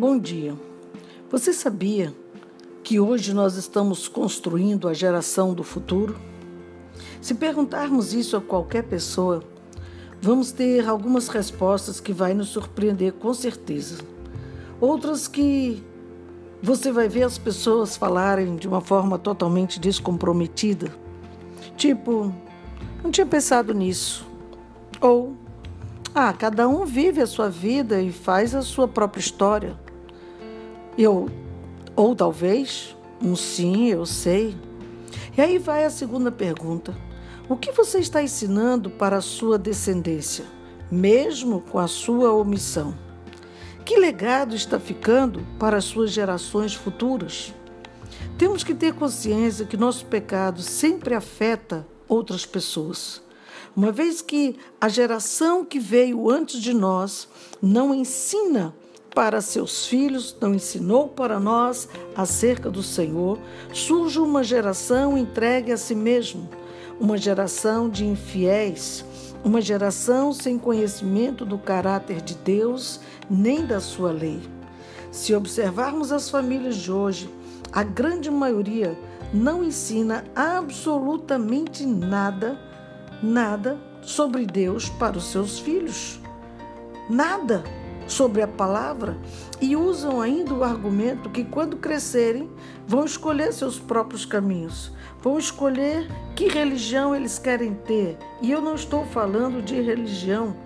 Bom dia. Você sabia que hoje nós estamos construindo a geração do futuro? Se perguntarmos isso a qualquer pessoa, vamos ter algumas respostas que vai nos surpreender com certeza. Outras que você vai ver as pessoas falarem de uma forma totalmente descomprometida. Tipo, não tinha pensado nisso. Ou, ah, cada um vive a sua vida e faz a sua própria história. Eu, ou talvez, um sim, eu sei. E aí vai a segunda pergunta. O que você está ensinando para a sua descendência, mesmo com a sua omissão? Que legado está ficando para as suas gerações futuras? Temos que ter consciência que nosso pecado sempre afeta outras pessoas. Uma vez que a geração que veio antes de nós não ensina para seus filhos, não ensinou para nós acerca do Senhor, surge uma geração entregue a si mesmo, uma geração de infiéis, uma geração sem conhecimento do caráter de Deus nem da sua lei. Se observarmos as famílias de hoje, a grande maioria não ensina absolutamente nada, nada sobre Deus para os seus filhos. Nada sobre a palavra e usam ainda o argumento que quando crescerem vão escolher seus próprios caminhos, vão escolher que religião eles querem ter. E eu não estou falando de religião.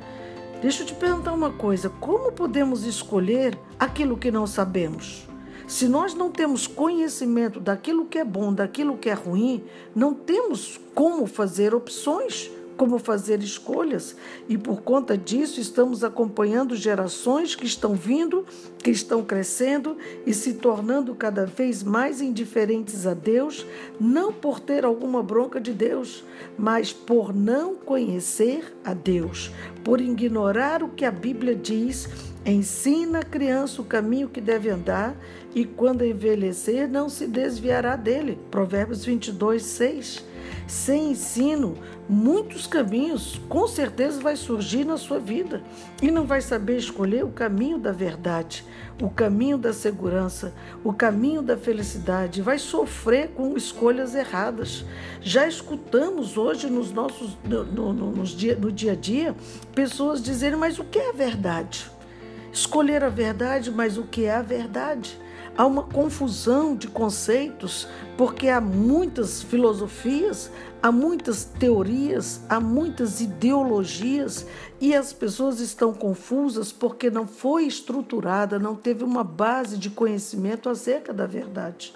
Deixa eu te perguntar uma coisa: como podemos escolher aquilo que não sabemos? Se nós não temos conhecimento daquilo que é bom, daquilo que é ruim, não temos como fazer opções como fazer escolhas, e por conta disso estamos acompanhando gerações que estão vindo, que estão crescendo e se tornando cada vez mais indiferentes a Deus, não por ter alguma bronca de Deus, mas por não conhecer a Deus, por ignorar o que a Bíblia diz. Ensina a criança o caminho que deve andar e quando envelhecer não se desviará dele. Provérbios 22, 6. Sem ensino, muitos caminhos com certeza vai surgir na sua vida e não vai saber escolher o caminho da verdade, o caminho da segurança, o caminho da felicidade, vai sofrer com escolhas erradas. Já escutamos hoje nos nossos no, no, no, dia, no dia a dia pessoas dizerem: mas o que é a verdade? Escolher a verdade, mas o que é a verdade? Há uma confusão de conceitos, porque há muitas filosofias, há muitas teorias, há muitas ideologias e as pessoas estão confusas porque não foi estruturada, não teve uma base de conhecimento acerca da verdade.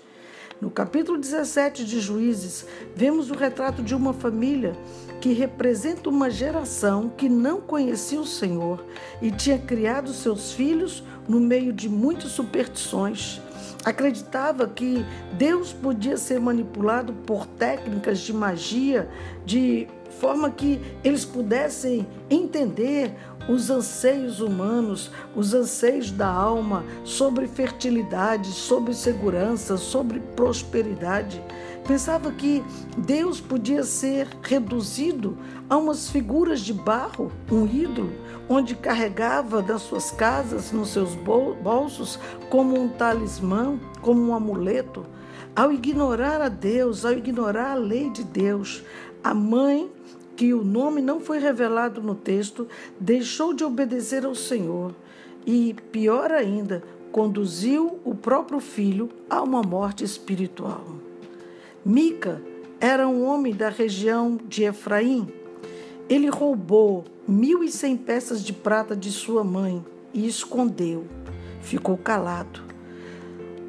No capítulo 17 de Juízes, vemos o retrato de uma família que representa uma geração que não conhecia o Senhor e tinha criado seus filhos no meio de muitas superstições acreditava que Deus podia ser manipulado por técnicas de magia, de forma que eles pudessem entender os anseios humanos, os anseios da alma sobre fertilidade, sobre segurança, sobre prosperidade. Pensava que Deus podia ser reduzido a umas figuras de barro, um ídolo, onde carregava das suas casas, nos seus bolsos, como um talismã, como um amuleto. Ao ignorar a Deus, ao ignorar a lei de Deus, a mãe, que o nome não foi revelado no texto, deixou de obedecer ao Senhor e, pior ainda, conduziu o próprio filho a uma morte espiritual. Mica era um homem da região de Efraim. Ele roubou mil e cem peças de prata de sua mãe e escondeu. Ficou calado.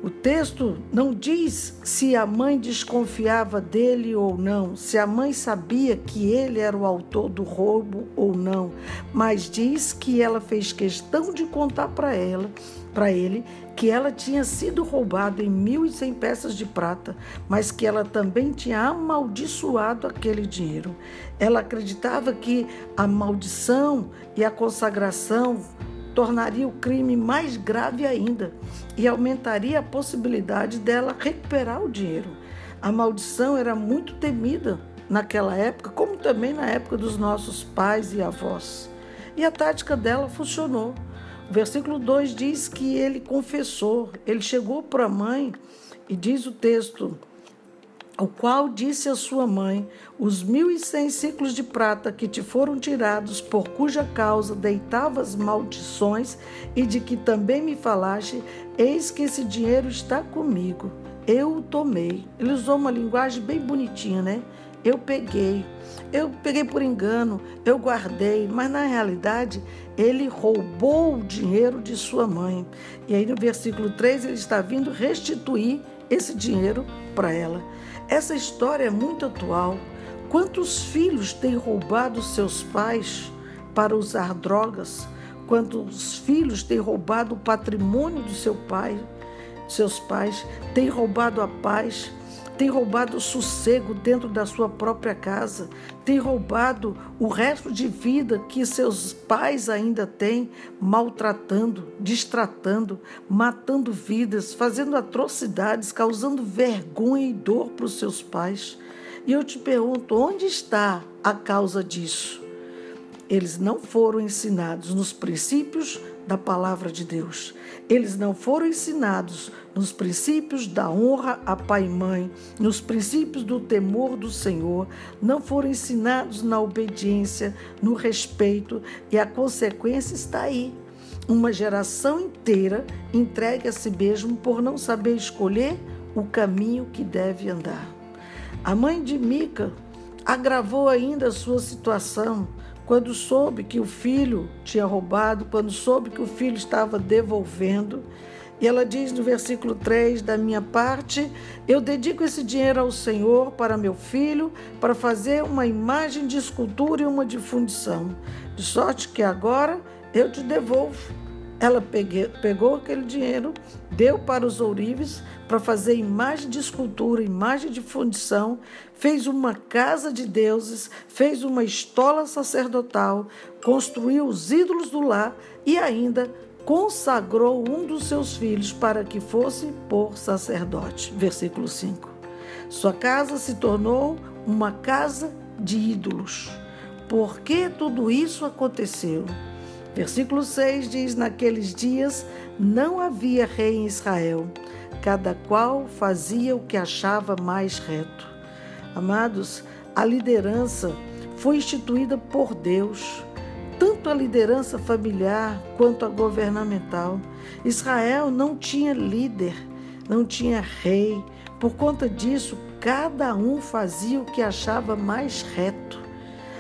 O texto não diz se a mãe desconfiava dele ou não, se a mãe sabia que ele era o autor do roubo ou não, mas diz que ela fez questão de contar para ela, para ele, que ela tinha sido roubada em mil e cem peças de prata, mas que ela também tinha amaldiçoado aquele dinheiro. Ela acreditava que a maldição e a consagração tornaria o crime mais grave ainda e aumentaria a possibilidade dela recuperar o dinheiro. A maldição era muito temida naquela época, como também na época dos nossos pais e avós. E a tática dela funcionou. O versículo 2 diz que ele confessou, ele chegou para a mãe e diz o texto: o qual disse à sua mãe: Os mil e cem ciclos de prata que te foram tirados, por cuja causa deitavas maldições, e de que também me falaste, eis que esse dinheiro está comigo. Eu o tomei. Ele usou uma linguagem bem bonitinha, né? Eu peguei. Eu peguei por engano, eu guardei, mas na realidade ele roubou o dinheiro de sua mãe. E aí no versículo 3 ele está vindo restituir esse dinheiro para ela. Essa história é muito atual. Quantos filhos têm roubado seus pais para usar drogas? Quantos filhos têm roubado o patrimônio do seu pai, seus pais, têm roubado a paz, tem roubado o sossego dentro da sua própria casa, tem roubado o resto de vida que seus pais ainda têm, maltratando, distratando, matando vidas, fazendo atrocidades, causando vergonha e dor para os seus pais. E eu te pergunto, onde está a causa disso? Eles não foram ensinados nos princípios da palavra de Deus. Eles não foram ensinados nos princípios da honra a pai e mãe, nos princípios do temor do Senhor, não foram ensinados na obediência, no respeito, e a consequência está aí. Uma geração inteira entregue a si mesmo por não saber escolher o caminho que deve andar. A mãe de Mica agravou ainda a sua situação quando soube que o filho tinha roubado, quando soube que o filho estava devolvendo. E ela diz no versículo 3: Da minha parte, eu dedico esse dinheiro ao Senhor para meu filho, para fazer uma imagem de escultura e uma de fundição, de sorte que agora eu te devolvo. Ela pegou aquele dinheiro, deu para os ourives para fazer imagem de escultura, imagem de fundição, fez uma casa de deuses, fez uma estola sacerdotal, construiu os ídolos do lar e ainda consagrou um dos seus filhos para que fosse por sacerdote. Versículo 5. Sua casa se tornou uma casa de ídolos. Por que tudo isso aconteceu? Versículo 6 diz: Naqueles dias não havia rei em Israel, cada qual fazia o que achava mais reto. Amados, a liderança foi instituída por Deus, tanto a liderança familiar quanto a governamental. Israel não tinha líder, não tinha rei. Por conta disso, cada um fazia o que achava mais reto.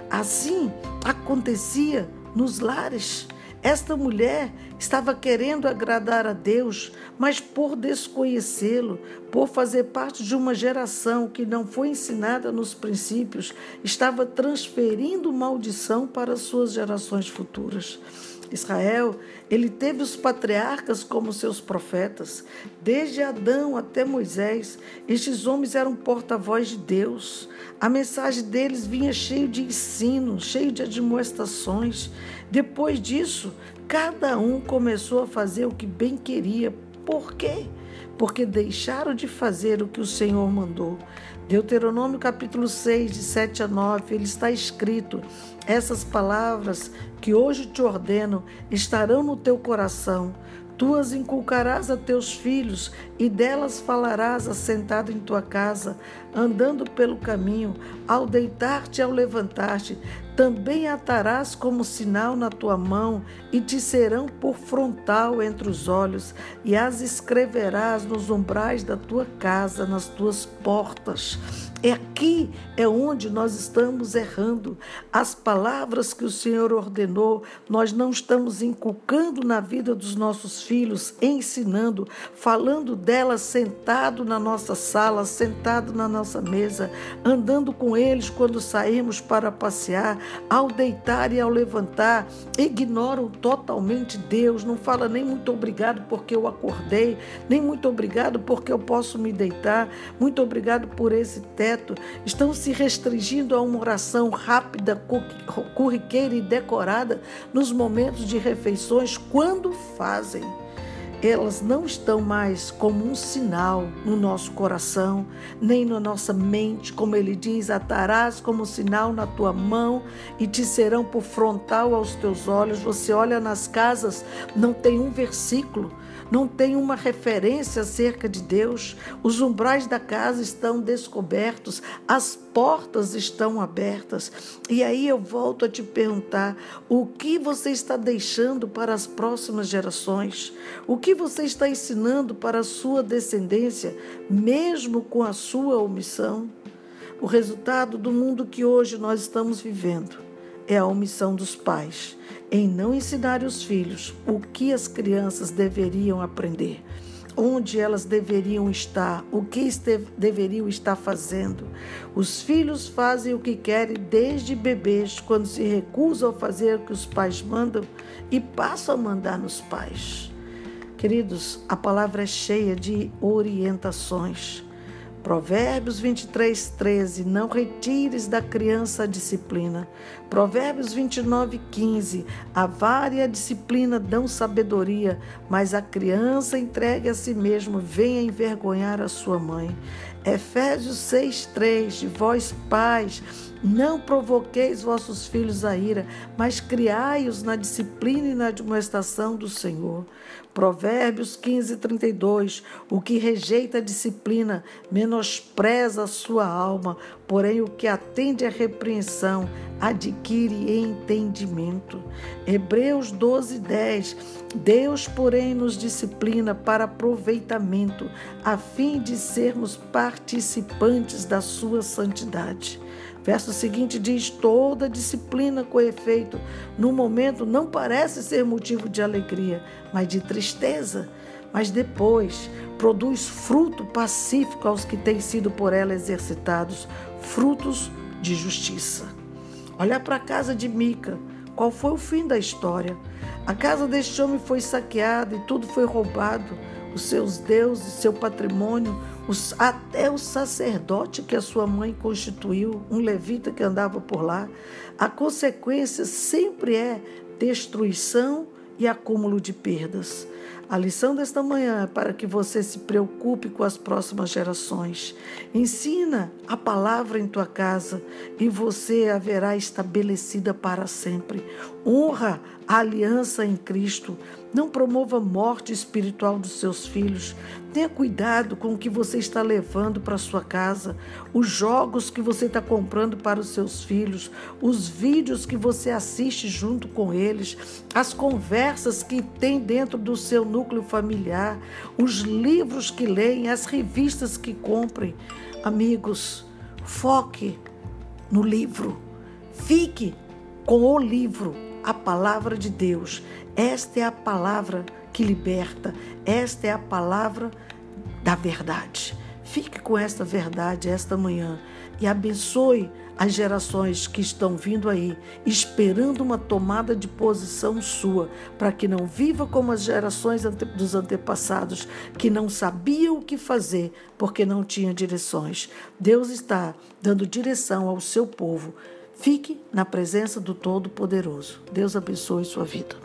Assim acontecia nos lares. Esta mulher estava querendo agradar a Deus, mas por desconhecê-lo, por fazer parte de uma geração que não foi ensinada nos princípios, estava transferindo maldição para suas gerações futuras. Israel, ele teve os patriarcas como seus profetas, desde Adão até Moisés. Estes homens eram porta-voz de Deus. A mensagem deles vinha cheio de ensino, cheio de admoestações. Depois disso, cada um começou a fazer o que bem queria. Por quê? Porque deixaram de fazer o que o Senhor mandou. Deuteronômio capítulo 6, de 7 a 9, ele está escrito: Essas palavras que hoje te ordeno estarão no teu coração. Tu as inculcarás a teus filhos, e delas falarás assentado em tua casa, andando pelo caminho, ao deitar-te e ao levantar-te. Também atarás como sinal na tua mão, e te serão por frontal entre os olhos, e as escreverás nos umbrais da tua casa, nas tuas portas. É aqui é onde nós estamos errando. As palavras que o Senhor ordenou, nós não estamos inculcando na vida dos nossos filhos, ensinando, falando delas sentado na nossa sala, sentado na nossa mesa, andando com eles quando saímos para passear, ao deitar e ao levantar, ignoram totalmente Deus, não fala nem muito obrigado porque eu acordei, nem muito obrigado porque eu posso me deitar, muito obrigado por esse teto estão se restringindo a uma oração rápida, corriqueira e decorada nos momentos de refeições, quando fazem. Elas não estão mais como um sinal no nosso coração, nem na nossa mente, como ele diz: atarás como sinal na tua mão e te serão por frontal aos teus olhos. Você olha nas casas, não tem um versículo, não tem uma referência acerca de Deus. Os umbrais da casa estão descobertos, as portas estão abertas. E aí eu volto a te perguntar: o que você está deixando para as próximas gerações? O que você está ensinando para a sua descendência, mesmo com a sua omissão? O resultado do mundo que hoje nós estamos vivendo é a omissão dos pais em não ensinar os filhos o que as crianças deveriam aprender, onde elas deveriam estar, o que deveriam estar fazendo. Os filhos fazem o que querem desde bebês, quando se recusam a fazer o que os pais mandam e passam a mandar nos pais. Queridos, a palavra é cheia de orientações. Provérbios 23, 13. Não retires da criança a disciplina. Provérbios 29, 15. A vara e a disciplina dão sabedoria, mas a criança entregue a si mesmo venha envergonhar a sua mãe. Efésios 6, 3. De vós, pais, não provoqueis vossos filhos a ira, mas criai-os na disciplina e na admoestação do Senhor. Provérbios 15, 32. O que rejeita a disciplina menospreza a sua alma, porém o que atende à repreensão adquire entendimento. Hebreus 12, 10. Deus, porém, nos disciplina para aproveitamento, a fim de sermos participantes da sua santidade. Verso seguinte diz: toda disciplina com efeito, no momento não parece ser motivo de alegria, mas de tristeza, mas depois produz fruto pacífico aos que têm sido por ela exercitados, frutos de justiça. Olha para a casa de Mica, qual foi o fim da história? A casa deste homem foi saqueada e tudo foi roubado, os seus deuses, seu patrimônio, os, até o sacerdote que a sua mãe constituiu, um levita que andava por lá. A consequência sempre é destruição e acúmulo de perdas. A lição desta manhã é para que você se preocupe com as próximas gerações. Ensina a palavra em tua casa e você haverá estabelecida para sempre. Honra a aliança em Cristo. Não promova a morte espiritual dos seus filhos. Tenha cuidado com o que você está levando para sua casa, os jogos que você está comprando para os seus filhos, os vídeos que você assiste junto com eles, as conversas que tem dentro do seu núcleo familiar, os livros que leem, as revistas que comprem. Amigos, foque no livro. Fique com o livro, a palavra de Deus. Esta é a palavra que liberta, esta é a palavra da verdade. Fique com esta verdade esta manhã e abençoe as gerações que estão vindo aí, esperando uma tomada de posição sua, para que não viva como as gerações dos antepassados, que não sabiam o que fazer porque não tinham direções. Deus está dando direção ao seu povo. Fique na presença do Todo-Poderoso. Deus abençoe sua vida.